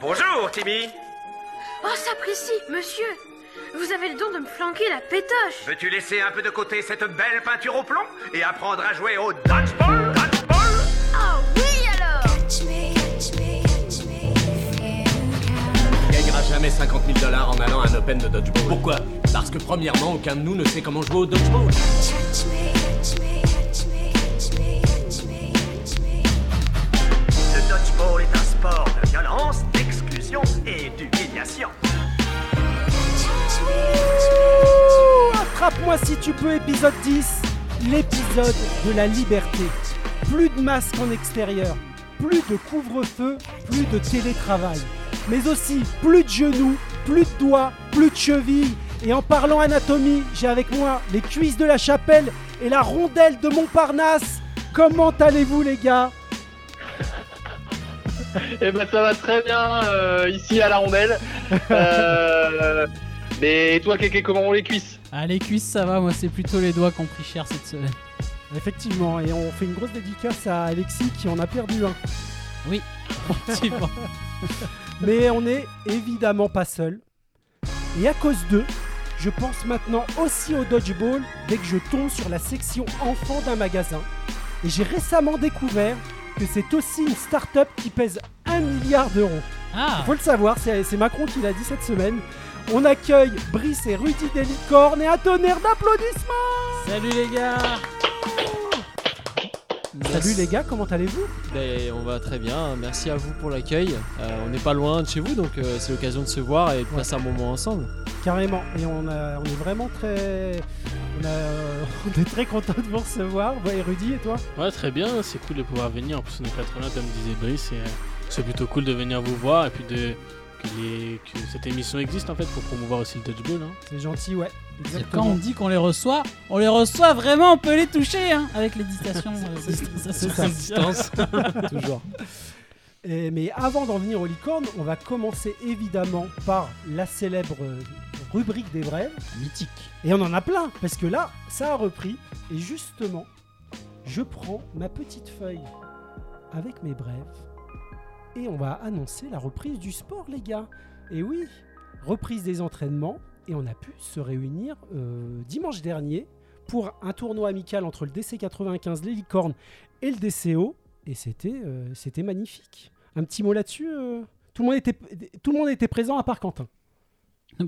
Bonjour, Timmy. Oh, s'apprécie, monsieur Vous avez le don de me flanquer la pétoche Veux-tu laisser un peu de côté cette belle peinture au plomb et apprendre à jouer au dodgeball Dodgeball? Oh oui alors On gagnera jamais 50 000 dollars en allant à un Open de dodgeball. Pourquoi? Parce que premièrement, aucun de nous ne sait comment jouer au dodgeball. Le Attrape-moi si tu peux, épisode 10, l'épisode de la liberté. Plus de masques en extérieur, plus de couvre-feu, plus de télétravail. Mais aussi plus de genoux, plus de doigts, plus de chevilles. Et en parlant anatomie, j'ai avec moi les cuisses de la chapelle et la rondelle de Montparnasse. Comment allez-vous les gars? Eh ben ça va très bien euh, ici à la rondelle. Euh, mais toi, Kéké, comment on les cuisses Ah, les cuisses, ça va, moi, c'est plutôt les doigts qui ont pris cher cette semaine. Effectivement, et on fait une grosse dédicace à Alexis qui en a perdu un. Oui, effectivement. Mais on n'est évidemment pas seul. Et à cause d'eux, je pense maintenant aussi au dodgeball dès que je tombe sur la section enfants d'un magasin. Et j'ai récemment découvert que c'est aussi une start-up qui pèse 1 milliard d'euros. Ah, Faut le savoir, c'est Macron qui l'a dit cette semaine. On accueille Brice et Rudy Delicorne et un tonnerre d'applaudissements salut les gars Salut les gars, comment allez-vous? Ben, on va très bien, merci à vous pour l'accueil. Euh, on n'est pas loin de chez vous, donc euh, c'est l'occasion de se voir et de passer un moment ensemble. Carrément, et on, a- on est vraiment très... On, a- on est très content de vous recevoir. Ouais, et Rudy et toi? Ouais, très bien, c'est cool de pouvoir venir. En plus, on est pas trop loin, comme disait Brice. et, euh, c'est plutôt cool de venir vous voir et puis de, que, les- que cette émission existe en fait pour promouvoir aussi le dodgeball. Hein. C'est gentil, ouais. Exactement. Quand on dit qu'on les reçoit, on les reçoit vraiment, on peut les toucher hein, avec les distanciations. euh, sociales. Toujours. Et- mais avant d'en venir aux licornes, on va commencer évidemment par la célèbre rubrique des brèves. Mythique. Et on en a plein, parce que là, ça a repris. Et justement, je prends ma petite feuille avec mes brèves. Et on va annoncer la reprise du sport, les gars. Et oui, reprise des entraînements. Et on a pu se réunir euh, dimanche dernier pour un tournoi amical entre le DC95, les licornes et le DCO. Et c'était euh, c'était magnifique. Un petit mot là-dessus euh, tout, le monde était, tout le monde était présent à part Quentin.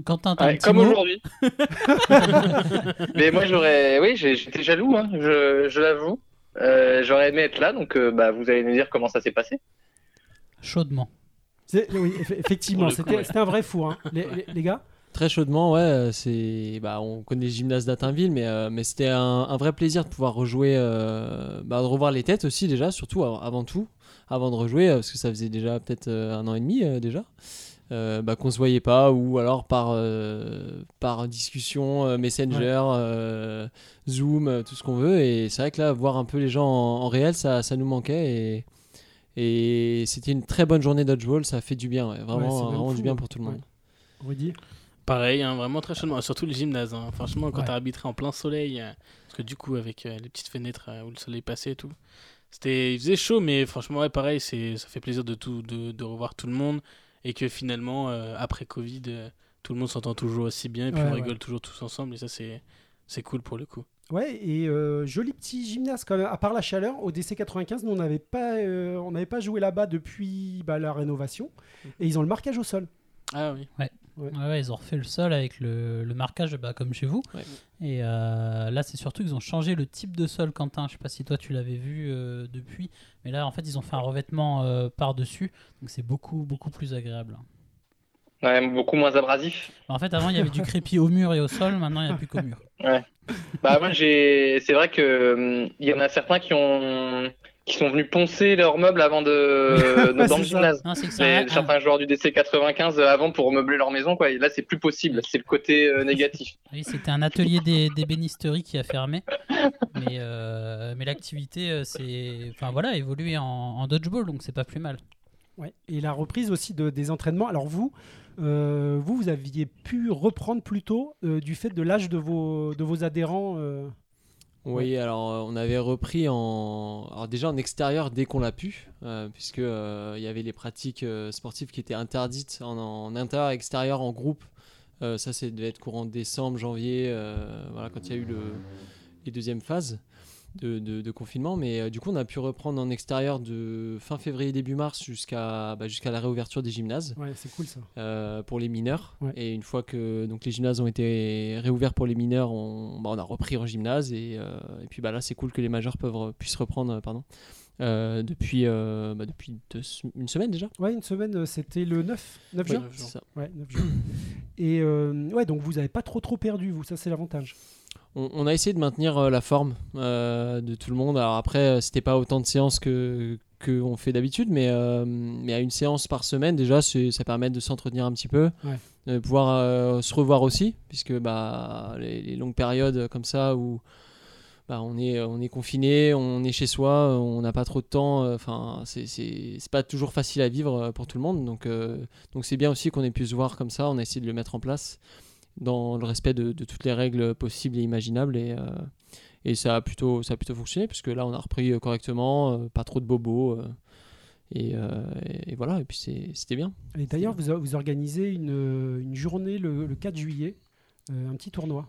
Quentin, t'as un Ouais, petit Comme aujourd'hui. mais moi, j'aurais. Oui, j'ai- j'étais jaloux, hein, je, je l'avoue. Euh, j'aurais aimé être là, donc euh, bah, vous allez nous dire comment ça s'est passé. Chaudement. Oui, eff- effectivement, c'était ouais. un vrai four, hein. les, les- les gars? Très chaudement, ouais, euh, c'est, bah, on connaît le gymnase d'Atinville, mais, euh, mais c'était un, un vrai plaisir de pouvoir rejouer, euh, bah, de revoir les têtes aussi déjà, surtout av- avant tout, avant de rejouer, parce que ça faisait déjà peut-être un an et demi euh, déjà. Euh, bah, qu'on se voyait pas ou alors par euh, par discussion euh, Messenger euh, Zoom tout ce qu'on veut et c'est vrai que là voir un peu les gens en, en réel ça, ça nous manquait et et c'était une très bonne journée dodgeball ça a fait du bien ouais, vraiment vraiment fou, du bien hein. pour tout le monde Ouais. Rudy Pareil, hein, vraiment très chaudement. Surtout le gymnase. hein. Franchement, quand Ouais. t'as arbitré en plein soleil, euh, parce que du coup, avec euh, les petites fenêtres euh, où le soleil passait et tout, c'était, il faisait chaud, mais franchement, ouais, pareil, c'est, ça fait plaisir de, tout, de, de revoir tout le monde et que finalement, euh, après Covid, euh, tout le monde s'entend toujours aussi bien et puis Ouais, on ouais. rigole toujours tous ensemble et ça, c'est, c'est cool pour le coup. Ouais, et euh, joli petit gymnase quand même. À part la chaleur, au DC95, nous on n'avait pas, euh, on n'avait pas joué là-bas depuis bah, la rénovation. Et ils ont le marquage au sol. Ah oui. Ouais, ouais, ils ont refait le sol avec le, le marquage bah, comme chez vous. Ouais. Et euh, là, c'est surtout qu'ils ont changé le type de sol, Quentin. Je sais pas si toi tu l'avais vu euh, depuis, mais là, en fait, ils ont fait un revêtement euh, par-dessus, donc c'est beaucoup, beaucoup plus agréable. Ouais, beaucoup moins abrasif. En fait, avant, il y avait du crépi au mur et au sol. Maintenant, il n'y a plus qu'au mur. Bah moi j'ai c'est vrai que hum, y en a certains qui ont qui sont venus poncer leurs meubles avant de, de- dans le gymnase. Non, a- certains joueurs du DC 95 avant pour meubler leur maison quoi. Et là c'est plus possible, c'est le côté euh, négatif. Oui, c'était un atelier des- d'ébénisterie qui a fermé. Mais, euh, mais l'activité, euh, c'est. Enfin voilà, évolué en, en dodgeball, donc c'est pas plus mal. Ouais. Et la reprise aussi de, des entraînements. Alors vous, euh, vous, vous aviez pu reprendre plus tôt euh, du fait de l'âge de vos, de vos adhérents. euh, Oui, alors on avait repris en, alors déjà en extérieur dès qu'on l'a pu, puisque il y avait les pratiques sportives qui étaient interdites en, en intérieur, extérieur, en groupe. Ça, c'est devait être courant décembre, janvier, voilà, quand il y a eu le, les deuxièmes phases de, de- de confinement. Mais euh, du coup, on a pu reprendre en extérieur de fin février début mars jusqu'à bah, jusqu'à la réouverture des gymnases Ouais, c'est cool ça. euh, pour les mineurs. Ouais. Et une fois que donc, les gymnases ont été réouverts pour les mineurs, on, bah, on a repris en gymnase. Et, euh, et puis bah, là, c'est cool que les majeurs peuvent, puissent reprendre pardon, euh, depuis, euh, bah, depuis deux une semaine déjà. Ouais, une semaine, c'était le 9, 9 Oui, juin. c'est ça. Ouais, 9 juin. Et euh, ouais, donc vous avez pas trop trop perdu, vous, ça c'est l'avantage. On, on a essayé de maintenir euh, la forme euh, de tout le monde. Alors après, euh, c'était pas autant de séances que qu'on fait d'habitude, mais, euh, mais à une séance par semaine, déjà, ça permet de s'entretenir un petit peu, Ouais. de pouvoir euh, se revoir aussi, puisque bah, les, les longues périodes comme ça où bah, on est, on est confiné, on est chez soi, on n'a pas trop de temps, euh, enfin, c'est- c'est pas toujours facile à vivre euh, pour tout le monde, donc euh, donc c'est bien aussi qu'on ait pu se voir comme ça, on a essayé de le mettre en place dans le respect de, de toutes les règles possibles et imaginables et, euh, et ça a plutôt ça a plutôt fonctionné puisque là on a repris euh, correctement euh, pas trop de bobos euh, et, et- et voilà et puis c'était bien Et d'ailleurs, vous, vous organisez une, une journée le, le 4 juillet, un petit tournoi.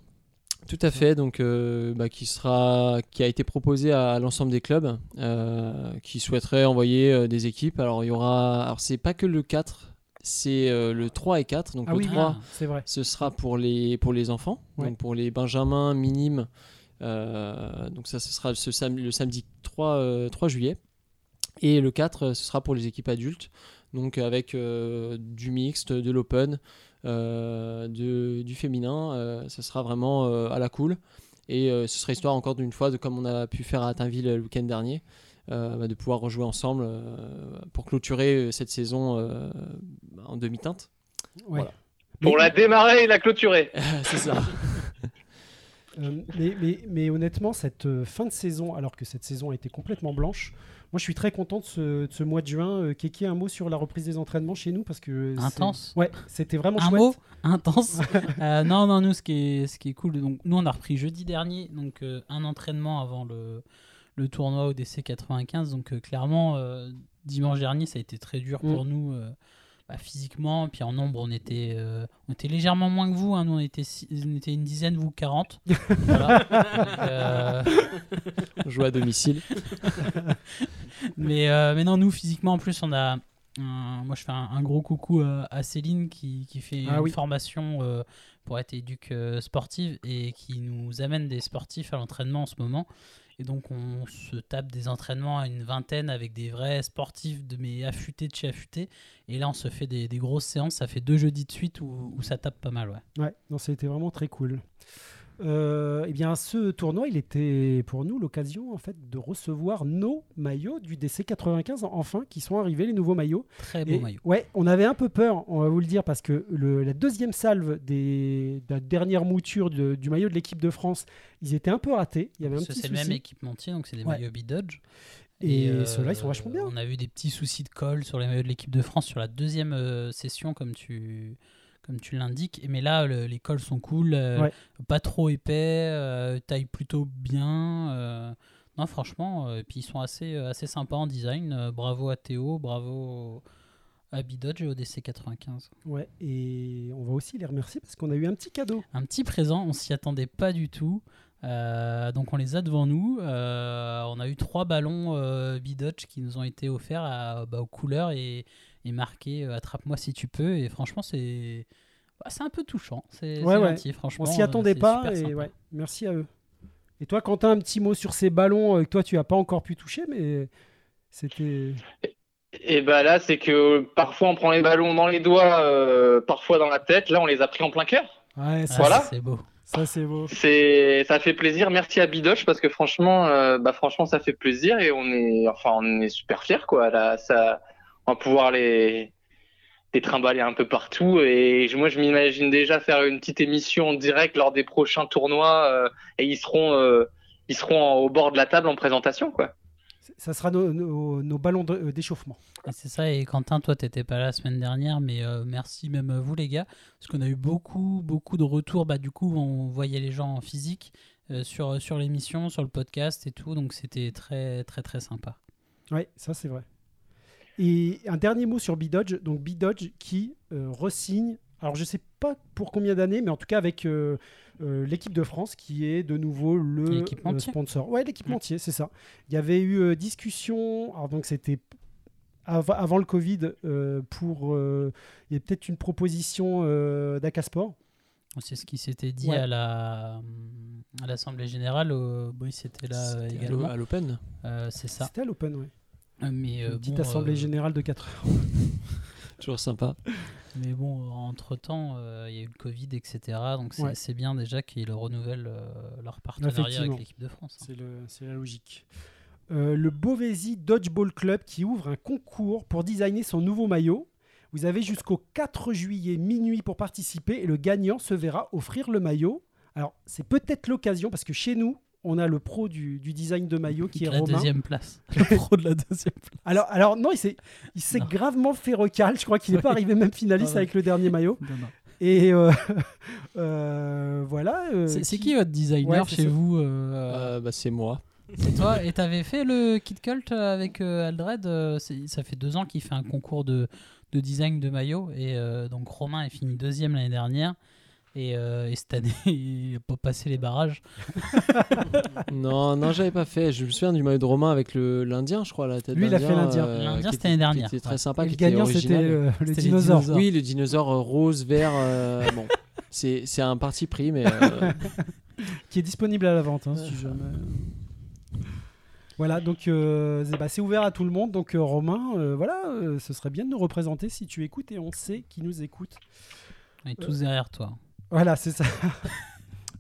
tout à fait donc bah, qui sera qui a été proposé à l'ensemble des clubs qui souhaiteraient envoyer des équipes alors il y aura alors c'est pas que le 4 c'est euh, le 3 et 4 donc Ah le oui, 3 c'est vrai. Ce sera pour les, pour les enfants, Ouais. donc pour les benjamins minimes. euh, donc ça, ce sera ce sam- le samedi 3, euh, 3 juillet. Et le 4, euh, ce sera pour les équipes adultes, donc avec du mixte, de l'open, du féminin. ce sera vraiment à la cool. Et ce sera histoire encore d'une fois, de comme on a pu faire à Tinville le week-end dernier, bah, de pouvoir rejouer ensemble euh, pour clôturer euh, cette saison euh, en demi-teinte. Ouais. Voilà. Pour la démarrer et la clôturer. C'est ça. Euh, mais, mais, mais honnêtement, cette euh, fin de saison, alors que cette saison a été complètement blanche, moi je suis très content de ce, de ce mois de juin. Euh, Kéké, un mot sur la reprise des entraînements chez nous parce que Intense. Ouais, c'était vraiment Un chouette. mot intense. Euh, non, non, nous, ce qui est, ce qui est cool, donc, nous, on a repris jeudi dernier, donc euh, un entraînement avant le, le tournoi ODC 95. Donc, euh, clairement, euh, dimanche dernier, ça a été très dur pour nous euh, bah, physiquement. Puis en nombre, on était, euh, on était légèrement moins que vous. hein. Nous, on était, six- on était une dizaine, vous 40. Voilà. Donc, euh, On joue à domicile. mais, euh, mais non, nous, physiquement, en plus, on a. moi, je fais un, un gros coucou à, à Céline qui, qui fait Ah une oui. formation euh, pour être éduque euh, sportive et qui nous amène des sportifs à l'entraînement en ce moment. Et donc, on se tape des entraînements à une vingtaine avec des vrais sportifs, de mes affûtés de chez affûtés. Et là, on se fait des, des grosses séances. Ça fait deux jeudis de suite où, où ça tape pas mal. Ouais. Ouais, non, c'était vraiment très cool. Euh, eh bien, ce tournoi, il était pour nous l'occasion en fait de recevoir nos maillots du DC 95 enfin qui sont arrivés, les nouveaux maillots. Très beau Et, maillot. Ouais, on avait un peu peur, on va vous le dire, parce que le- la deuxième salve des, de la dernière mouture de- du maillot de l'équipe de France, ils étaient un peu ratés. Il y avait un c'est le même équipementier, donc c'est des Ouais. maillots B-Dodge. Et ceux-là, ils sont vachement bien. On a eu des petits soucis de colle sur les maillots de l'équipe de France sur la deuxième euh, session, comme tu, comme tu l'indiques. Mais là, le- les cols sont cool, euh, Ouais. pas trop épais, euh, taille plutôt bien. euh, non, franchement, et puis ils sont assez, assez sympas en design. Bravo à Théo, bravo à B-Dodge et au DC 95. Ouais, et on va aussi les remercier parce qu'on a eu un petit cadeau. Un petit présent, on s'y attendait pas du tout. Euh, donc on les a devant nous. Euh, on a eu trois ballons euh, qui nous ont été offerts à- bah, aux couleurs et, et marqués euh, Attrape-moi si tu peux. Et franchement, c'est bah, c'est un peu touchant. C'est Ouais, gentil, franchement. On s'y euh, attendait pas et ouais, merci à eux. Et toi, Quentin, un petit mot sur ces ballons euh, que toi tu as pas encore pu toucher, mais c'était. Et bah là, c'est que parfois on prend les ballons dans les doigts, euh, parfois dans la tête. Là, on les a pris en plein cœur. Ouais, ça, Voilà. C'est beau. ça c'est beau. C'est, ça fait plaisir. Merci à Bidoche parce que franchement, euh, bah franchement, ça fait plaisir et on est, enfin, on est super fiers quoi. Là, ça, on va pouvoir les, les trimballer un peu partout. Et moi, je m'imagine déjà faire une petite émission en direct lors des prochains tournois euh, et ils seront, euh, ils seront au bord de la table en présentation quoi. Ça sera nos, nos- nos ballons euh, d'échauffement. C'est ça, et Quentin, toi, t'étais pas là la semaine dernière, mais euh, merci même à vous, les gars, parce qu'on a eu beaucoup, beaucoup de retours. Bah, du coup, on voyait les gens en physique, euh, sur, sur l'émission, sur le podcast et tout. Donc c'était très très très sympa. Ouais, ça c'est vrai. Et un dernier mot sur B-Dodge. Donc B-Dodge qui euh, resigne, alors je sais pas pour combien d'années, mais en tout cas avec euh, euh, l'équipe de France qui est de nouveau le L'équipementier. euh, sponsor. Ouais, l'équipementier, c'est ça. Il y avait eu euh, discussion, alors donc c'était av- avant le Covid euh, pour. euh, il y a peut-être une proposition euh, d'Acasport. C'est ce qui s'était dit Ouais. à la à l'Assemblée Générale. là euh, C'était à l'o- également. à l'Open. Euh, c'est ça. C'était à l'Open, ouais. Euh, Mais, euh, Une petite bon, assemblée euh, générale de 4 heures. Toujours sympa. Mais bon, entre temps, il y a eu le Covid, etc. Donc c'est Ouais. bien déjà qu'ils renouvellent euh, leur partenariat avec l'équipe de France. hein. C'est la logique. Euh, le Beauvaisis Dodgeball Club qui ouvre un concours pour designer son nouveau maillot. Vous avez jusqu'au 4 juillet minuit pour participer et le gagnant se verra offrir le maillot. Alors, c'est peut-être l'occasion parce que chez nous, on a le pro du, du design de maillot qui est la Romain. deuxième place. Le pro de la deuxième place. Alors, alors non, il s'est, il s'est Non. gravement fait recal. Je crois qu'il n'est pas arrivé même finaliste Ah ouais. avec le dernier maillot. Non, non. Et euh, euh, voilà. euh, C'est qui votre designer Ouais, chez ça. vous euh, Euh, bah, c'est moi. C'est toi Et t'avais fait le Kit Cult avec euh, Aldred euh, Ça fait deux ans qu'il fait un concours de, de design de maillot. Et euh, donc Romain est fini deuxième l'année dernière. Et, euh, et cette année, il n'a pas passé les barrages. non, non, j'avais pas fait. Je me souviens du maillot de Romain avec le l'Indien, je crois, la tête Lui, il a fait l'Indien. euh, L'Indien, c'était était- l'année dernière. était très Ouais. sympa. Et qui le était gagnant, c'était original. euh, le C'était dinosaure. Oui, le dinosaure rose, vert. euh, bon, c'est c'est un parti pris, mais euh, qui est disponible à la vente, hein, si jamais. Voilà, donc euh, c'est bah, c'est ouvert à tout le monde. Donc euh, Romain, euh, voilà, euh, ce serait bien de nous représenter si tu écoutes et on sait qui nous écoute. On est tous derrière toi. Voilà, c'est ça.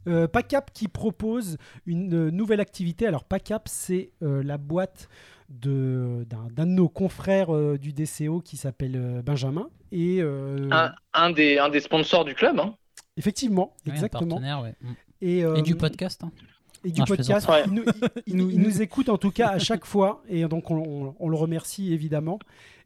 Euh, PACAP qui propose une euh, nouvelle activité. Alors PACAP, c'est euh, la boîte de- d'un d'un de nos confrères euh, du DCO qui s'appelle euh, Benjamin. Et euh, Un, un des, un des sponsors du club. Hein. effectivement, Ouais, un exactement. partenaire, ouais. Et, euh, Et du podcast. hein. et du Non, podcast. Il, nous, il- il nous- il nous écoute en tout cas à chaque fois et donc on, on- on le remercie évidemment.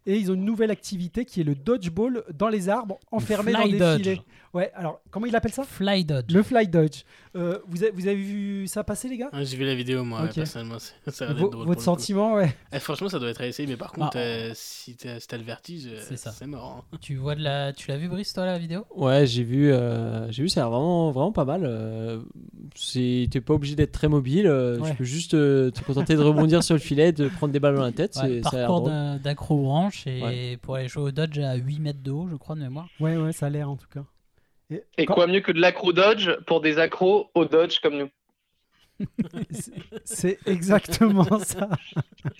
Et ils ont une nouvelle activité qui est le dodgeball dans les arbres, enfermé dans fly des dodge. filets. Ouais, alors comment il appelle ça? Fly Dodge. Le fly dodge. Euh, vous, avez, vous avez vu ça passer les gars? Ouais, J'ai vu la vidéo, moi, personnellement. Ça drôle Votre pour le coup. sentiment, ouais. Eh, franchement, ça doit être à essayer, mais par contre, Ah. euh, si t'as si le vertige, euh, C'est ça. c'est mort. hein. Tu vois de la, tu l'as vu Brice toi la vidéo? Ouais, j'ai vu, euh, j'ai vu, ça a l'air vraiment, vraiment pas mal. C'est- T'es pas obligé d'être très mobile. euh, Ouais. Tu peux juste euh, te contenter de rebondir sur le filet, de prendre des balles dans la tête. Ouais, Parcours d'accro-branche et Ouais. pour aller jouer au Dodge à 8 mètres de haut, je crois, de mémoire. Ouais, ouais, ça a l'air en tout cas. Et quand- quoi mieux que de l'acro-dodge pour des accros au dodge comme nous c'est- C'est exactement ça.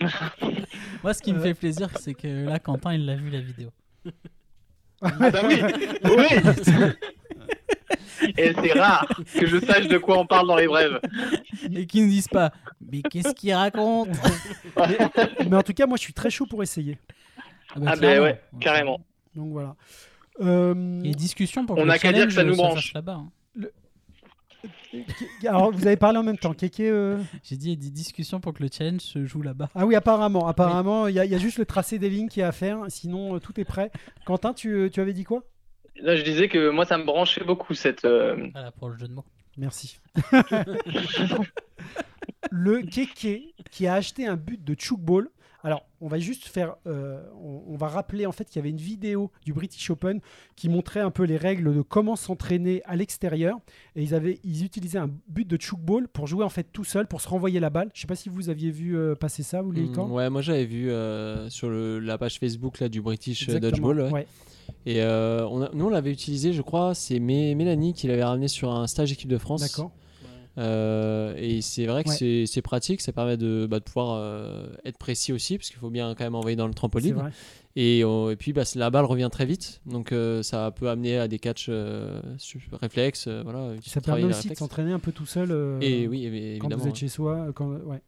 Moi, ce qui me Euh. fait plaisir, c'est que là, Quentin, il l'a vu la vidéo. Ah bah oui Oui Et c'est rare que je sache de quoi on parle dans les brèves. Et qu'ils ne disent pas, mais qu'est-ce qu'il raconte Mais en tout cas, moi, je suis très chaud pour essayer. Ah bah clairement. ouais, carrément. Donc voilà. Euh, Et discussion pour On que le a qu'à dire que ça challenge nous se branche. là-bas. hein. alors, vous avez parlé en même temps. Kéké, euh, J'ai dit, discussions pour que le challenge se joue là-bas. Ah oui, apparemment. Apparemment, il y, a- il y a juste le tracé des lignes qui est à faire. Sinon, euh, tout est prêt. Quentin, tu, tu avais dit quoi? Là, je disais que moi, ça me branchait beaucoup cette. euh, Voilà, pour le jeu de mots. Merci. le Kéké qui a acheté un but de Chukball. Alors, on va juste faire, euh, on, on va rappeler en fait qu'il y avait une vidéo du British Open qui montrait un peu les règles de comment s'entraîner à l'extérieur. Et ils avaient, ils utilisaient un but de Chukball pour jouer en fait tout seul, pour se renvoyer la balle. Je sais pas si vous aviez vu euh, passer ça, vous les Mm, ouais, moi j'avais vu euh, sur le, la page Facebook là, du British Exactement, Dodgeball. ouais. ouais. Et on a- nous on l'avait utilisé, je crois, c'est Mé- Mélanie qui l'avait ramené sur un stage équipe de France. D'accord. Euh, et c'est vrai que Ouais. c'est- pratique, ça permet de, bah, de pouvoir euh, être précis aussi, parce qu'il faut bien quand même envoyer dans le trampoline. Et, on- et puis bah, la balle revient très vite, donc euh, ça peut amener à des catchs euh, réflexes. euh, voilà, Ça permet aussi de s'entraîner un peu tout seul. euh, Et oui, quand vous êtes chez soi. Quand, ouais.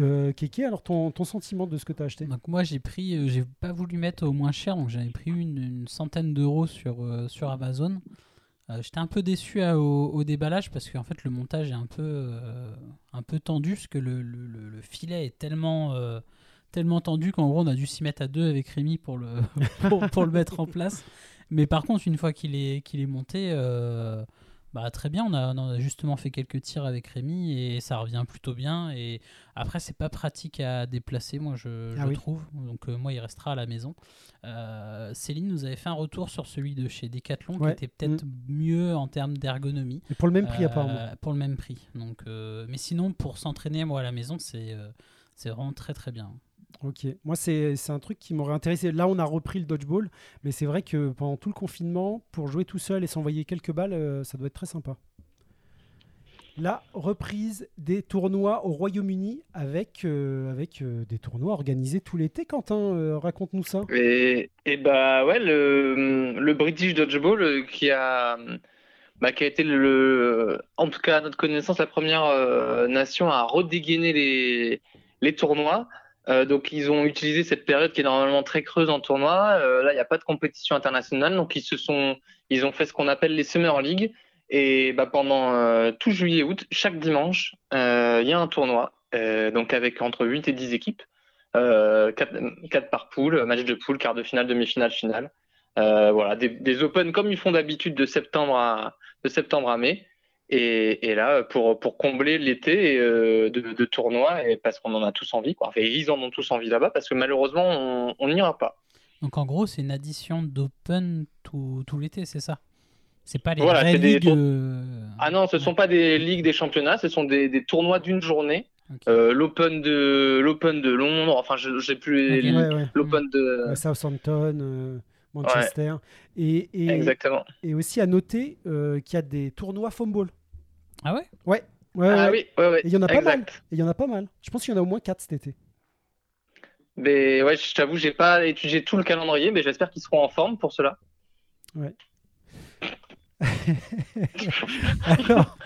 Euh, Kéké, alors ton, ton sentiment de ce que tu as acheté? Donc moi j'ai pris, euh, j'ai pas voulu mettre au moins cher, donc j'avais pris une, une centaine d'euros sur, euh, sur Amazon. Euh, J'étais un peu déçu à- au, déballage parce qu'en fait le montage est un peu, euh, un peu tendu, parce que le, le- le- le filet est tellement, euh, tellement tendu qu'en gros on a dû s'y mettre à deux avec Rémi pour le, pour, le mettre en place. Mais par contre une fois qu'il est, qu'il est monté, euh, Bah, très bien, on a, on a justement fait quelques tirs avec Rémi et ça revient plutôt bien. Et après, c'est pas pratique à déplacer, moi je, Ah je oui. trouve. Donc, euh, moi, il restera à la maison. Euh, Céline nous avait fait un retour sur celui de chez Decathlon Ouais. qui était peut-être mieux en termes d'ergonomie. Et pour le même prix, Euh, apparemment. Pour le même prix. Donc, mais sinon, pour s'entraîner, moi, à la maison, c'est c'est vraiment très très bien. Ok, moi c'est un truc qui m'aurait intéressé. Là, on a repris le dodgeball, mais c'est vrai que pendant tout le confinement, pour jouer tout seul et s'envoyer quelques balles, euh, ça doit être très sympa. La reprise des tournois au Royaume-Uni avec, euh, avec euh, des tournois organisés tout l'été. Quentin, raconte-nous ça. Et, et bah ouais, le, le British Dodgeball qui a, bah, qui a été le, en tout cas à notre connaissance, la première nation à redégainer les, les tournois. Euh, donc ils ont utilisé cette période qui est normalement très creuse en tournoi. Euh, là, il n'y a pas de compétition internationale, donc ils se sont, ils ont fait ce qu'on appelle les Summer League. Et bah, pendant euh, tout juillet-août, chaque dimanche, il y a un tournoi, donc avec entre 8 et 10 équipes. Euh, 4, par poule, match de poule, quart de finale, demi-finale, finale. Voilà, des, des Open comme ils font d'habitude de septembre à, de septembre à mai. Et, et là, pour, pour combler l'été euh, de, de tournois, et parce qu'on en a tous envie, quoi. Enfin, ils en ont tous envie là-bas, parce que malheureusement, on- n'ira pas. Donc, en gros, c'est une addition d'Open tout, tout l'été, c'est ça? C'est pas les Voilà, vraies des ligues, tour- euh, Ah non, ce ne sont pas des ligues, des championnats, ce sont des, des tournois d'une journée. Euh, L'Open de, l'Open de Londres, enfin, je j'ai plus les- Ok. Ouais, ouais. l'Open de. Euh, Southampton, euh, Manchester. Et, et, Exactement. et aussi à noter euh, qu'il y a des tournois foam ball. Ah ouais? Ouais, ouais, ah ouais. oui, ouais, ouais. Et il y en a pas mal. il y en a pas mal. Je pense qu'il y en a au moins 4 cet été. Mais ouais, je t'avoue, j'ai pas étudié tout le calendrier, mais j'espère qu'ils seront en forme pour cela. Alors,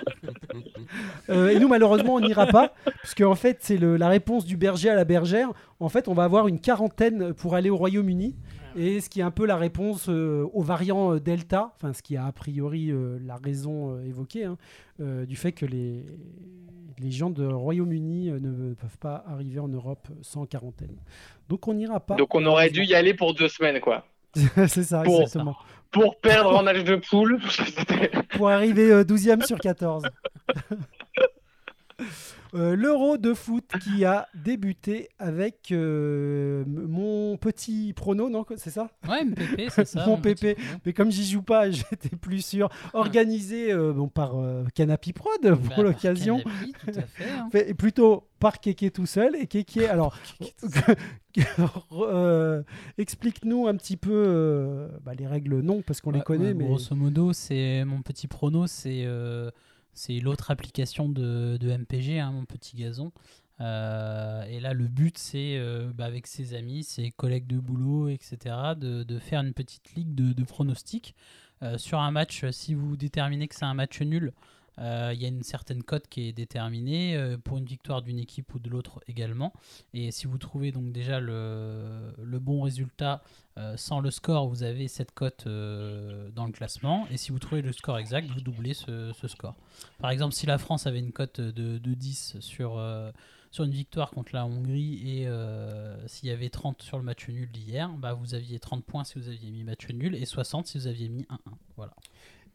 euh, et nous, malheureusement, on n'ira pas, puisque en fait, c'est le- la réponse du berger à la bergère. En fait, on va avoir une quarantaine pour aller au Royaume-Uni, et ce qui est un peu la réponse euh, au variant euh, Delta, enfin, ce qui a a priori euh, la raison évoquée, hein, du fait que les, les gens de Royaume-Uni ne peuvent pas arriver en Europe sans quarantaine. Donc, on n'ira pas. Donc on aurait dû y aller pour deux semaines, quoi. c'est ça, Pour- exactement. Pour perdre en match de poule. Pour arriver euh, 12e sur 14. Euh, L'Euro de foot qui a débuté avec euh, mon petit prono, non C'est ça Ouais, MPP, c'est ça. Mon petit PP. Mais comme j'y joue pas, j'étais plus sûr. Organisé euh, bon, par Canapy Prod pour Bah, l'occasion. Canapi, tout à fait. hein. Et plutôt par Kéké tout seul. Et Kéké, alors, euh, explique-nous un petit peu euh, bah, les règles, non, parce qu'on les connaît, ouais, mais Grosso modo, c'est mon petit prono, c'est euh, c'est l'autre application de, de MPG, hein, mon petit gazon. Euh, et là, le but, c'est euh, bah, avec ses amis, ses collègues de boulot, etc., de, de faire une petite ligue de, de pronostics. Euh, sur un match, si vous déterminez que c'est un match nul, euh, il y a une certaine cote qui est déterminée euh, pour une victoire d'une équipe ou de l'autre également. Et si vous trouvez donc déjà le, bon résultat euh, sans le score, vous avez cette cote dans le classement. Et si vous trouvez le score exact, vous doublez ce, score. Par exemple, si la France avait une cote de, de 10 sur, une victoire contre la Hongrie et s'il y avait 30 sur le match nul d'hier, bah, vous aviez 30 points si vous aviez mis match nul et 60 si vous aviez mis 1-1. Voilà.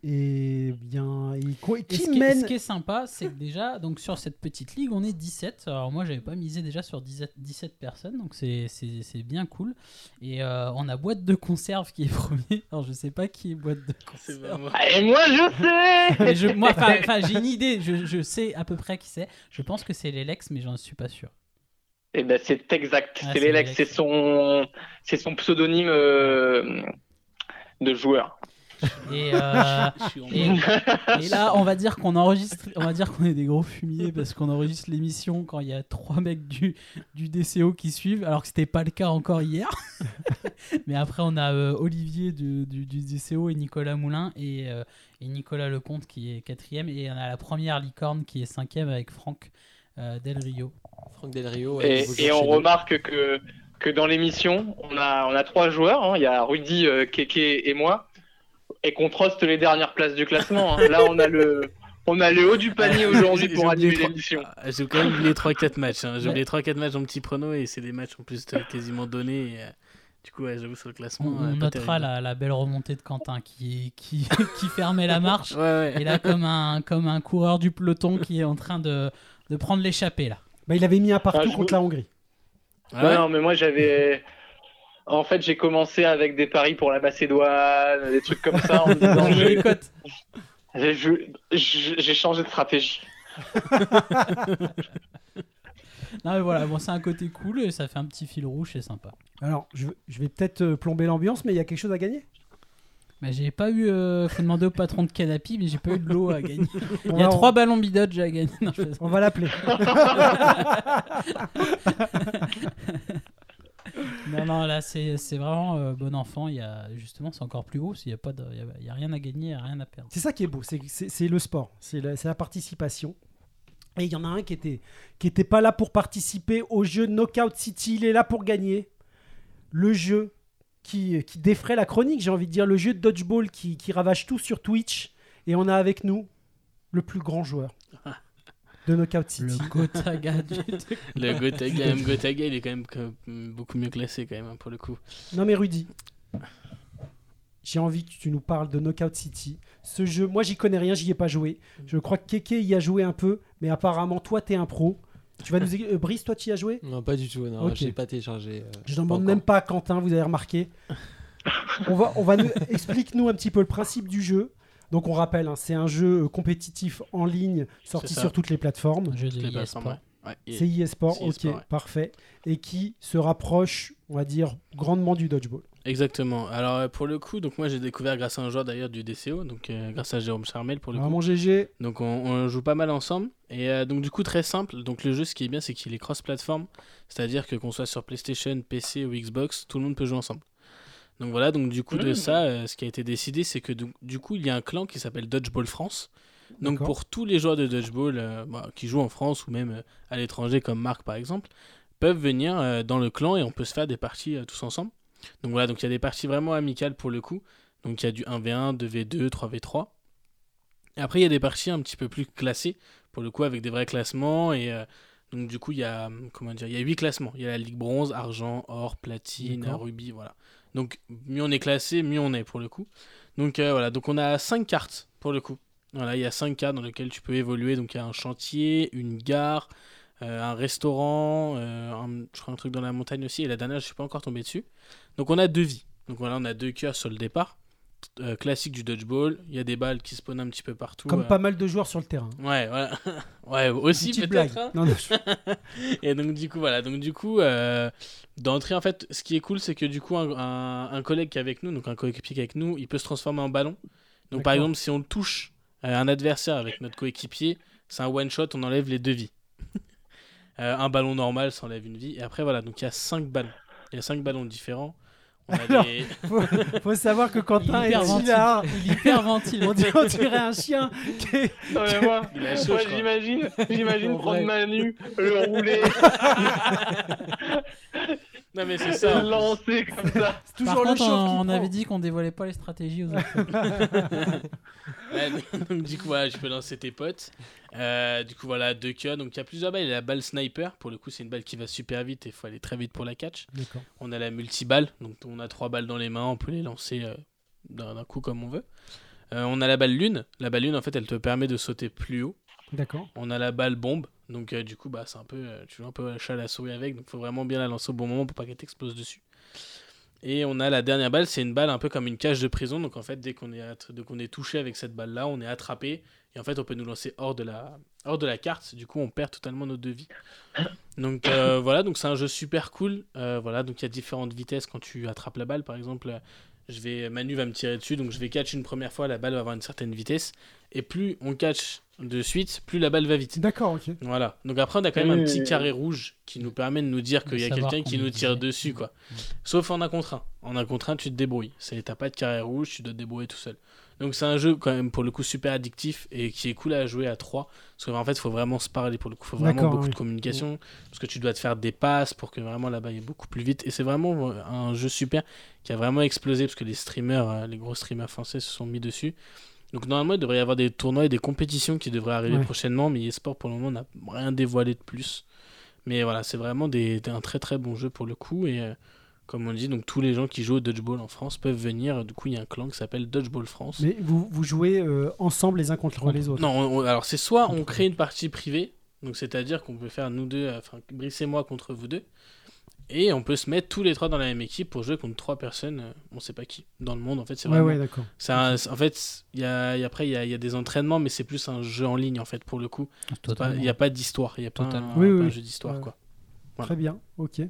Et bien, et quoi- Et qui ce, qui est, mène ce qui est sympa, c'est que déjà, donc sur cette petite ligue, on est 17. Alors moi, j'avais pas misé déjà sur 17, 17 personnes, donc c'est- c'est c'est bien cool. Et euh, on a boîte de conserve qui est premier. Alors je sais pas qui est boîte de conserve. Ah, Et moi, je sais Mais je, moi, enfin, enfin, j'ai une idée. Je, je sais à peu près qui c'est. Je pense que c'est l'Elex, mais j'en suis pas sûr. Eh ben, c'est exact. Ah, c'est l'Elex, l'Elex. c'est son, c'est son pseudonyme euh, de joueur. Et, euh, et, et là, on va dire qu'on enregistre, on va dire qu'on est des gros fumiers parce qu'on enregistre l'émission quand il y a trois mecs du, du DCO qui suivent, alors que c'était pas le cas encore hier. Mais après, on a euh, Olivier du, du, du DCO et Nicolas Moulin et, euh, et Nicolas Lecomte qui est quatrième et on a la première licorne qui est cinquième avec Franck euh, Del Rio. Franck Del Rio. ouais, Et, on remarque que, que dans l'émission, on a, on a trois joueurs. hein. Il y a Rudy, euh, Keke et moi. Et qu'on truste les dernières places du classement. hein. Là, on a le, on a le haut du panier aujourd'hui pour animer l'émission. Ah, J'ai quand même oublié 3-4 matchs. hein. J'ai Ouais. oublié 3-4 matchs en petit prono et c'est des matchs en plus euh, quasiment donnés. et, euh, Du coup, ouais, j'avoue, sur le classement. On, euh, on notera la, la belle remontée de Quentin qui, qui, qui fermait la marche. Ouais, ouais. Et là, comme un, comme un coureur du peloton qui est en train de, de prendre l'échappée, là. Bah, il avait mis un partout Ah, contre vous- la Hongrie. Ah non, mais moi j'avais. En fait, j'ai commencé avec des paris pour la Macédoine, des trucs comme ça, en me disant j'ai je- je- j'ai changé de stratégie. Non, mais voilà, bon, c'est un côté cool et ça fait un petit fil rouge, c'est sympa. Alors, je, je vais peut-être euh, plomber l'ambiance, mais il y a quelque chose à gagner? Mais j'ai pas eu. euh, faut demander au patron de Canapi, mais j'ai pas eu de lot à gagner. On Il y a trois ballons bidodge à gagner. Non, je plaisante. On va l'appeler. non, non, là, c'est c'est vraiment euh, bon enfant. Il y a, justement, c'est encore plus beau. Il n'y a, pas de- il y a, il y a rien à gagner, il y a rien à perdre. C'est ça qui est beau, c'est- le sport, c'est la, c'est la participation. Et il y en a un qui était, qui était pas là pour participer au jeu Knockout City, il est là pour gagner. Le jeu qui, qui défraie la chronique, j'ai envie de dire, le jeu de dodgeball qui, qui ravage tout sur Twitch. Et on a avec nous le plus grand joueur de Knockout City. Le Gotaga du. Le Gotaga. Gotaga, il est quand même que- beaucoup mieux classé, quand même, hein, pour le coup. Non mais Rudy, j'ai envie que tu nous parles de Knockout City. Ce jeu, moi j'y connais rien, j'y ai pas joué. Je crois que Keke y a joué un peu, mais apparemment toi t'es un pro. Tu vas nous euh, Brice, toi tu y as joué? Non, pas du tout. Non, Ok. j'ai pas téléchargé. euh, Je n'en demande même pas à Quentin, vous avez remarqué. on va, on va nous, explique-nous un petit peu le principe du jeu. Donc on rappelle, hein, c'est un jeu euh, compétitif en ligne sorti sur toutes les plateformes. Un jeu de ouais. C'est eSport, C'est ok, ouais. parfait. Et qui se rapproche, on va dire, grandement du dodgeball. Exactement. Alors, euh, pour le coup, donc moi, j'ai découvert grâce à un joueur d'ailleurs du DCO, donc euh, grâce à Jérôme Charmel, pour le coup. Vraiment GG. Donc on, on joue pas mal ensemble. Et euh, donc du coup très simple. Donc le jeu ce qui est bien c'est qu'il est cross-platform. C'est-à-dire que qu'on soit sur PlayStation, PC ou Xbox, tout le monde peut jouer ensemble. Donc voilà, donc du coup de Mmh. ça, euh, ce qui a été décidé c'est que du coup il y a un clan qui s'appelle Dodgeball France. Donc pour tous les joueurs de Dodgeball euh, bah, qui jouent en France ou même euh, à l'étranger comme Marc par exemple, peuvent venir dans le clan et on peut se faire des parties tous ensemble. Donc voilà, donc il y a des parties vraiment amicales pour le coup. Donc il y a du 1v1, 2v2, 3v3. Et après, il y a des parties un petit peu plus classées, pour le coup, avec des vrais classements. Et donc, du coup, il y a, comment dire, il y a 8 classements. Il y a la Ligue bronze, argent, or, platine, rubis, voilà. Donc, mieux on est classé, mieux on est, pour le coup. Donc, euh, voilà, donc on a 5 cartes, pour le coup. Voilà, il y a 5 cartes dans lesquelles tu peux évoluer. Donc, il y a un chantier, une gare, euh, un restaurant, euh, un- je crois un truc dans la montagne aussi. Et la dernière, je suis pas encore tombé dessus. Donc, on a deux vies. Donc, voilà, on a deux cœurs sur le départ. Euh, classique du dodgeball. Il y a des balles qui spawnent un petit peu partout. Comme euh, pas mal de joueurs sur le terrain. Ouais, voilà. ouais, aussi peut-être. hein. Non, non, je- Et donc du coup, voilà. Donc du coup, euh, d'entrée, en fait, ce qui est cool, c'est que du coup, un, un- un collègue qui est avec nous, donc un coéquipier qui est avec nous, il peut se transformer en ballon. Donc par exemple, si on touche un adversaire avec notre coéquipier, c'est un one shot, on enlève les deux vies. Un ballon normal, ça enlève une vie. Et après, voilà. Donc il y a cinq ballons. Il y a cinq ballons différents. On a Alors, des- faut, faut savoir que Quentin Il est hyperventile. hilar. Il hyperventile. On dirait, on dirait un chien qui est- Non, mais moi, j'imagine, j'imagine En prendre vrai. Manu, le rouler, Non mais c'est ça. le lancer comme ça. c'est Par toujours le contre, on, avait dit qu'on dévoilait pas les stratégies aux autres. Ouais, donc, du coup voilà, je peux lancer tes potes. Euh, du coup voilà, deux queues. Donc il y a plusieurs balles. Il y a la balle sniper. Pour le coup, c'est une balle qui va super vite et il faut aller très vite pour la catch. On a la multiballe. Donc on a trois balles dans les mains. On peut les lancer euh, d'un coup comme on veut. Euh, on a la balle lune. La balle lune, en fait, elle te permet de sauter plus haut. D'accord. On a la balle bombe. Donc du coup, bah, c'est un peu, tu joues un peu chat à la souris avec. Donc faut vraiment bien la lancer au bon moment pour pas qu'elle t'explose dessus. Et on a la dernière balle, c'est une balle un peu comme une cage de prison. Donc en fait, dès qu'on est, att- dès qu'on est touché avec cette balle-là, on est attrapé. Et en fait, on peut nous lancer hors de la, hors de la carte. Du coup, on perd totalement nos deux vies. Donc euh, voilà, donc c'est un jeu super cool. Euh, voilà, donc il y a différentes vitesses quand tu attrapes la balle. Par exemple, je vais, Manu va me tirer dessus, donc je vais catch une première fois, la balle va avoir une certaine vitesse. Et plus on catch de suite, plus la balle va vite. D'accord, ok. Voilà. Donc après, on a quand même un petit oui, carré rouge qui nous permet de nous dire qu'il y a quelqu'un qui nous tire dessus, quoi. Sauf en un contre un. En un contre un, tu te débrouilles. C'est t'as pas de carré rouge, tu dois te débrouiller tout seul. Donc c'est un jeu quand même pour le coup super addictif et qui est cool à jouer à 3 parce qu'en fait, il faut vraiment se parler pour le coup, il faut vraiment beaucoup oui. de communication parce que tu dois te faire des passes pour que vraiment là-bas il y ait beaucoup plus vite et c'est vraiment un jeu super qui a vraiment explosé parce que les streamers, euh, les gros streamers français se sont mis dessus. Donc normalement, il devrait y avoir des tournois et des compétitions qui devraient arriver Ouais. prochainement, mais eSport pour le moment n'a rien dévoilé de plus. Mais voilà, c'est vraiment des, des- un très très bon jeu pour le coup. Et euh, Comme on dit, donc tous les gens qui jouent au dodgeball en France peuvent venir. Du coup, il y a un clan qui s'appelle Dodgeball France. Mais vous, vous jouez euh, ensemble les uns contre les autres Non, on- on- alors c'est soit on crée une partie privée, donc c'est-à-dire qu'on peut faire nous deux, enfin Brice et moi contre vous deux, et on peut se mettre tous les trois dans la même équipe pour jouer contre trois personnes, euh, on sait pas qui, dans le monde en fait. C'est Ouais, vraiment- ouais, d'accord. en fait, il y a, il y a- après il y a, il y a des entraînements, mais c'est plus un jeu en ligne en fait pour le coup. Totalement. Il n'y a pas d'histoire, il n'y a pas un, Totalement. Oui, pas oui, un oui. jeu d'histoire Ouais. quoi. Voilà. Très bien, ok.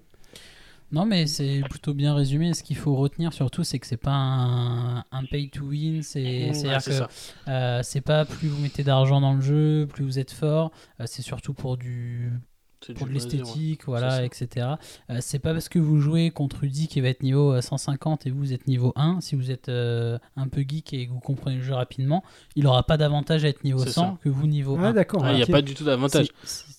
Non, mais c'est plutôt bien résumé. Ce qu'il faut retenir surtout, c'est que c'est pas un, un pay to win. C'est Ouais, c'est-à-dire c'est que euh, c'est pas plus vous mettez d'argent dans le jeu, plus vous êtes fort. Euh, c'est surtout pour du pour de ouais. l'esthétique, voilà, etc. Euh, c'est pas parce que vous jouez contre Udi qui va être niveau euh, 150 et vous, vous êtes niveau 1, si vous êtes euh, un peu geek et que vous comprenez le jeu rapidement, il aura pas d'avantage à être niveau C'est 100 ça. que vous niveau Ah, 1. d'accord. Ah, Il n'y a pas du tout d'avantage.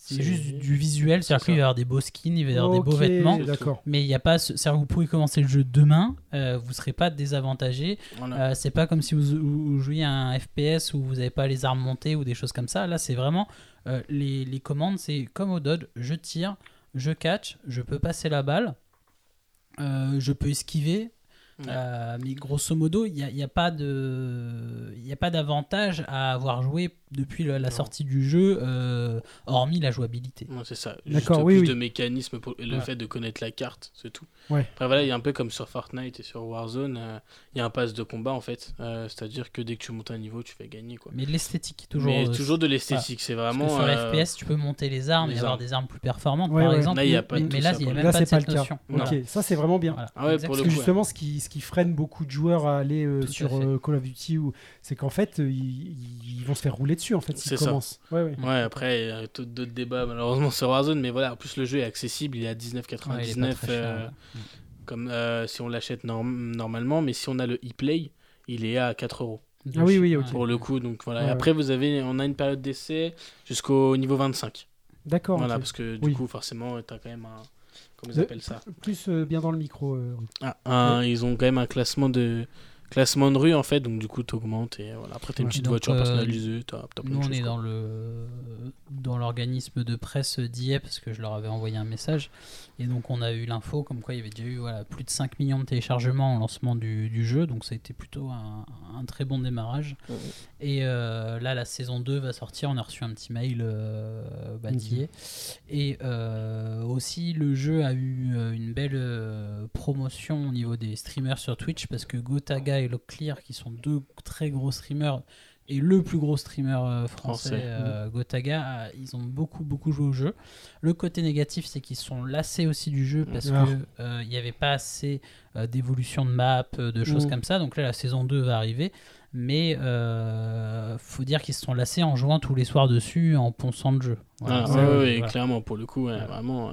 C'est- juste du, du visuel, c'est c'est-à-dire qu'il va y avoir des beaux skins, il va y avoir des beaux vêtements. Mais il n'y a pas, ce- vous pouvez commencer le jeu demain, euh, vous serez pas désavantagé. Voilà. Euh, c'est pas comme si vous, jouiez à un FPS où vous n'avez pas les armes montées ou des choses comme ça. Là, c'est vraiment euh, les, les commandes, c'est comme au Dodge, je tire, je catch, je peux passer la balle, euh, je peux esquiver. Ouais. euh, mais grosso modo, il n'y a, il y a pas de, il y a pas d'avantage à avoir joué depuis la sortie du jeu, euh, hormis la jouabilité. Ouais, c'est ça. D'accord, Juste oui, plus oui. de mécanismes pour... le fait de connaître la carte, c'est tout. Ouais. Après voilà, il y a un peu comme sur Fortnite et sur Warzone, euh, il y a un pass de combat en fait. Euh, C'est-à-dire que dès que tu montes un niveau, tu fais gagner quoi. Mais de l'esthétique, toujours. Mais euh, toujours de l'esthétique, c'est Parce que vraiment. sur euh, FPS, tu peux monter les armes les et avoir des armes plus performantes, Ouais, par ouais. exemple. Là, il y a mais- pas de mais tout là, il n'y a même Là, pas c'est de pas cette le notion. Ok, ça c'est vraiment bien. Ah Parce que justement, ce qui, ce qui freine beaucoup de joueurs à aller sur Call of Duty, ou- c'est qu'en fait, ils, ils vont se faire rouler dessus en fait C'est ça. Ouais, ouais. Ouais, après, il y a tout- d'autres débats malheureusement sur Warzone, mais voilà, en plus le jeu est accessible, il est à Ouais, il est pas 19,99 très cher, euh, ouais. comme euh, si on l'achète norm- normalement, mais si on a le e-play, il est à 4 euros Ah oui, oui, pour le coup. Donc voilà. Et après, vous avez, on a une période d'essai jusqu'au niveau 25. D'accord. Voilà, parce que du Oui. coup, forcément, tu as quand même un. Comment ils Le- appellent ça? Plus euh, bien dans le micro. euh. Ah, un- Ils ont quand même un classement de. Classement de rue en fait, donc du coup tu augmentes et voilà. après t'as une Ouais. petite Donc, voiture euh, personnalisée, t'as t'as plein Nous, de on choses, est quoi. dans le dans l'organisme de presse d'IA parce que je leur avais envoyé un message et donc on a eu l'info comme quoi il y avait déjà eu voilà, plus de 5 millions de téléchargements au lancement du, du jeu donc ça a été plutôt un, un très bon démarrage Ouais. et euh, là la saison 2 va sortir on a reçu un petit mail euh, bah, d'IA. et euh, aussi le jeu a eu une belle promotion au niveau des streamers sur Twitch parce que Gotaga et Lockclear qui sont deux très gros streamers et le plus gros streamer euh, français, Français. euh, Gotaga, euh, ils ont beaucoup beaucoup joué au jeu. Le côté négatif, c'est qu'ils sont lassés aussi du jeu parce Ah. que euh, il n'y avait pas assez euh, d'évolution de map, de choses Mm. comme ça. Donc là, la saison 2 va arriver, mais euh, faut dire qu'ils se sont lassés en jouant tous les soirs dessus, en ponçant le jeu. Voilà, Ah, ça, ouais, ouais, voilà. clairement pour le coup, vraiment.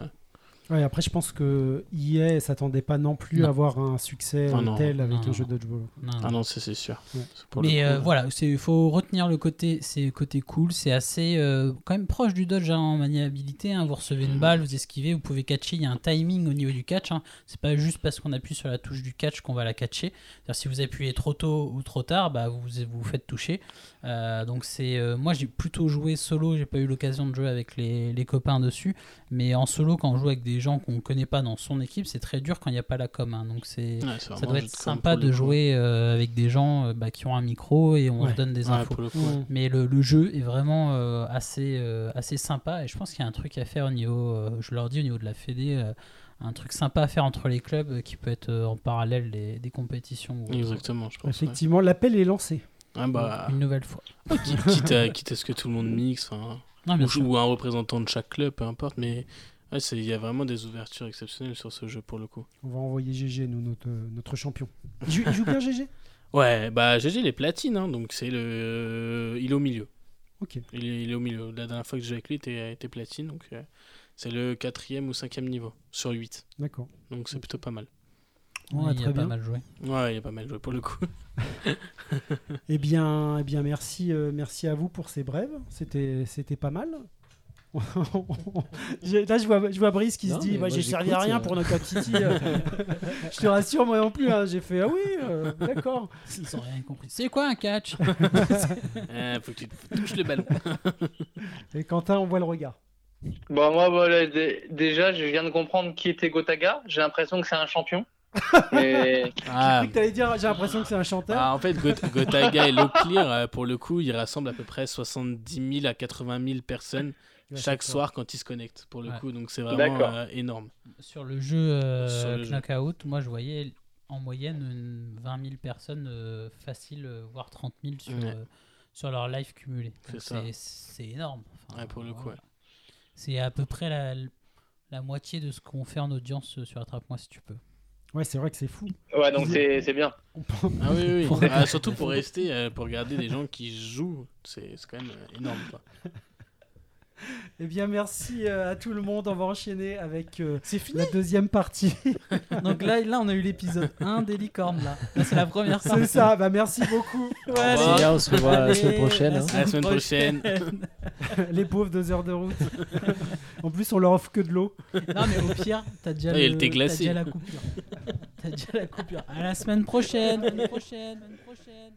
Ouais. Après, je pense que EA s'attendait pas non plus Non. à avoir un succès Ah euh, non. tel avec Non, un jeu dodgeball. Ah non, c'est sûr. Ouais. Mais euh, ouais. voilà, il faut retenir le côté, c'est le côté cool, c'est assez euh, quand même proche du dodge hein, en maniabilité. hein. vous recevez une balle, vous esquivez, vous pouvez catcher. Il y a un timing au niveau du catch. Hein. C'est pas juste parce qu'on appuie sur la touche du catch qu'on va la catcher. Si vous appuyez trop tôt ou trop tard, bah, vous vous vous faites toucher. Euh, donc c'est, euh, moi j'ai plutôt joué solo. J'ai pas eu l'occasion de jouer avec les, les copains dessus. Mais en solo, quand on joue avec des gens qu'on connaît pas dans son équipe, c'est très dur quand il n'y a pas la com. hein. Donc c'est Ouais, c'est ça doit être sympa de jouer euh, avec des gens euh, bah, qui ont un micro et on Ouais. se donne des Ouais, infos. pour le coup, Ouais. ouais. Mais le, le jeu est vraiment euh, assez, euh, assez sympa et je pense qu'il y a un truc à faire au niveau, euh, je leur dis au niveau de la Fédé, euh, un truc sympa à faire entre les clubs qui peut être en parallèle des, des compétitions. Exactement, je pense. ouais. Effectivement, l'appel est lancé. Ah bah, Une nouvelle fois. quitte, à, quitte à ce que tout le monde mixe, Non, ou, ou un représentant de chaque club, peu importe, mais ouais, il y a vraiment des ouvertures exceptionnelles sur ce jeu pour le coup. On va envoyer GG, nous, notre, notre champion. Il joue, il joue bien GG Ouais, bah GG les platines, hein, donc c'est le. Il est au milieu. Ok. Il est, il est au milieu. La dernière fois que j'ai joué avec lui, il était, était platine, donc euh, c'est le quatrième ou cinquième niveau sur 8. D'accord. Donc c'est plutôt pas mal. Ouais, Ouais, il très a pas bien. mal joué. Ouais, il a pas mal joué pour le coup. Eh bien, eh bien merci, euh, merci à vous pour ces brèves. C'était, c'était pas mal. Là, je vois, je vois Brice qui Non, se dit bah, J'ai servi à rien euh. pour notre Titi. je te rassure, moi non plus. hein. J'ai fait Ah oui, euh, d'accord. Ils ont rien compris. C'est quoi un catch Euh, faut que tu touches le ballon. Et Quentin, on voit le regard. Bon, moi, voilà, déjà, je viens de comprendre qui était Gotaga. J'ai l'impression que c'est un champion. Mais J'ai Ah, cru que t'allais dire, j'ai l'impression que c'est un chanteur. Ah, en fait, Got- Gotaga et Locklear, euh, pour le coup, ils rassemblent à peu près 70 000 à 80 000 personnes Ouais, chaque soir quand ils se connectent, pour le Ouais. coup. Donc c'est vraiment euh, énorme. Sur le jeu euh, Sur le jeu. Knockout, moi je voyais en moyenne une 20 000 personnes euh, facile, euh, voire 30 000 sur, Ouais. euh, sur leur live cumulé. C'est énorme. Enfin, Ouais, pour le coup, voilà. C'est à peu près la, la moitié de ce qu'on fait en audience sur Attrape-moi si tu peux. Ouais, c'est vrai que c'est fou. ouais, donc c'est c'est bien. Ah oui, oui. Pour- Ah, surtout pour rester, euh, pour regarder des gens qui jouent, c'est c'est quand même euh, énorme. Quoi. Eh bien, merci euh, à tout le monde. On va enchaîner avec euh, la deuxième partie. Donc là, là on a eu l'épisode 1 des licornes. Là, Là, c'est la première c'est partie. ça. Bah, merci beaucoup. Ouais, revoir. allez. Les gars, on se revoit la Allez, semaine prochaine. hein. À la semaine prochaine. Les pauvres deux heures de route. En plus, on leur offre que de l'eau. Non, mais au pire, t'as déjà, Ah, il y a le- t'as déjà la coupure. T'as déjà la coupure. À la semaine prochaine. Semaine prochaine. Semaine prochaine.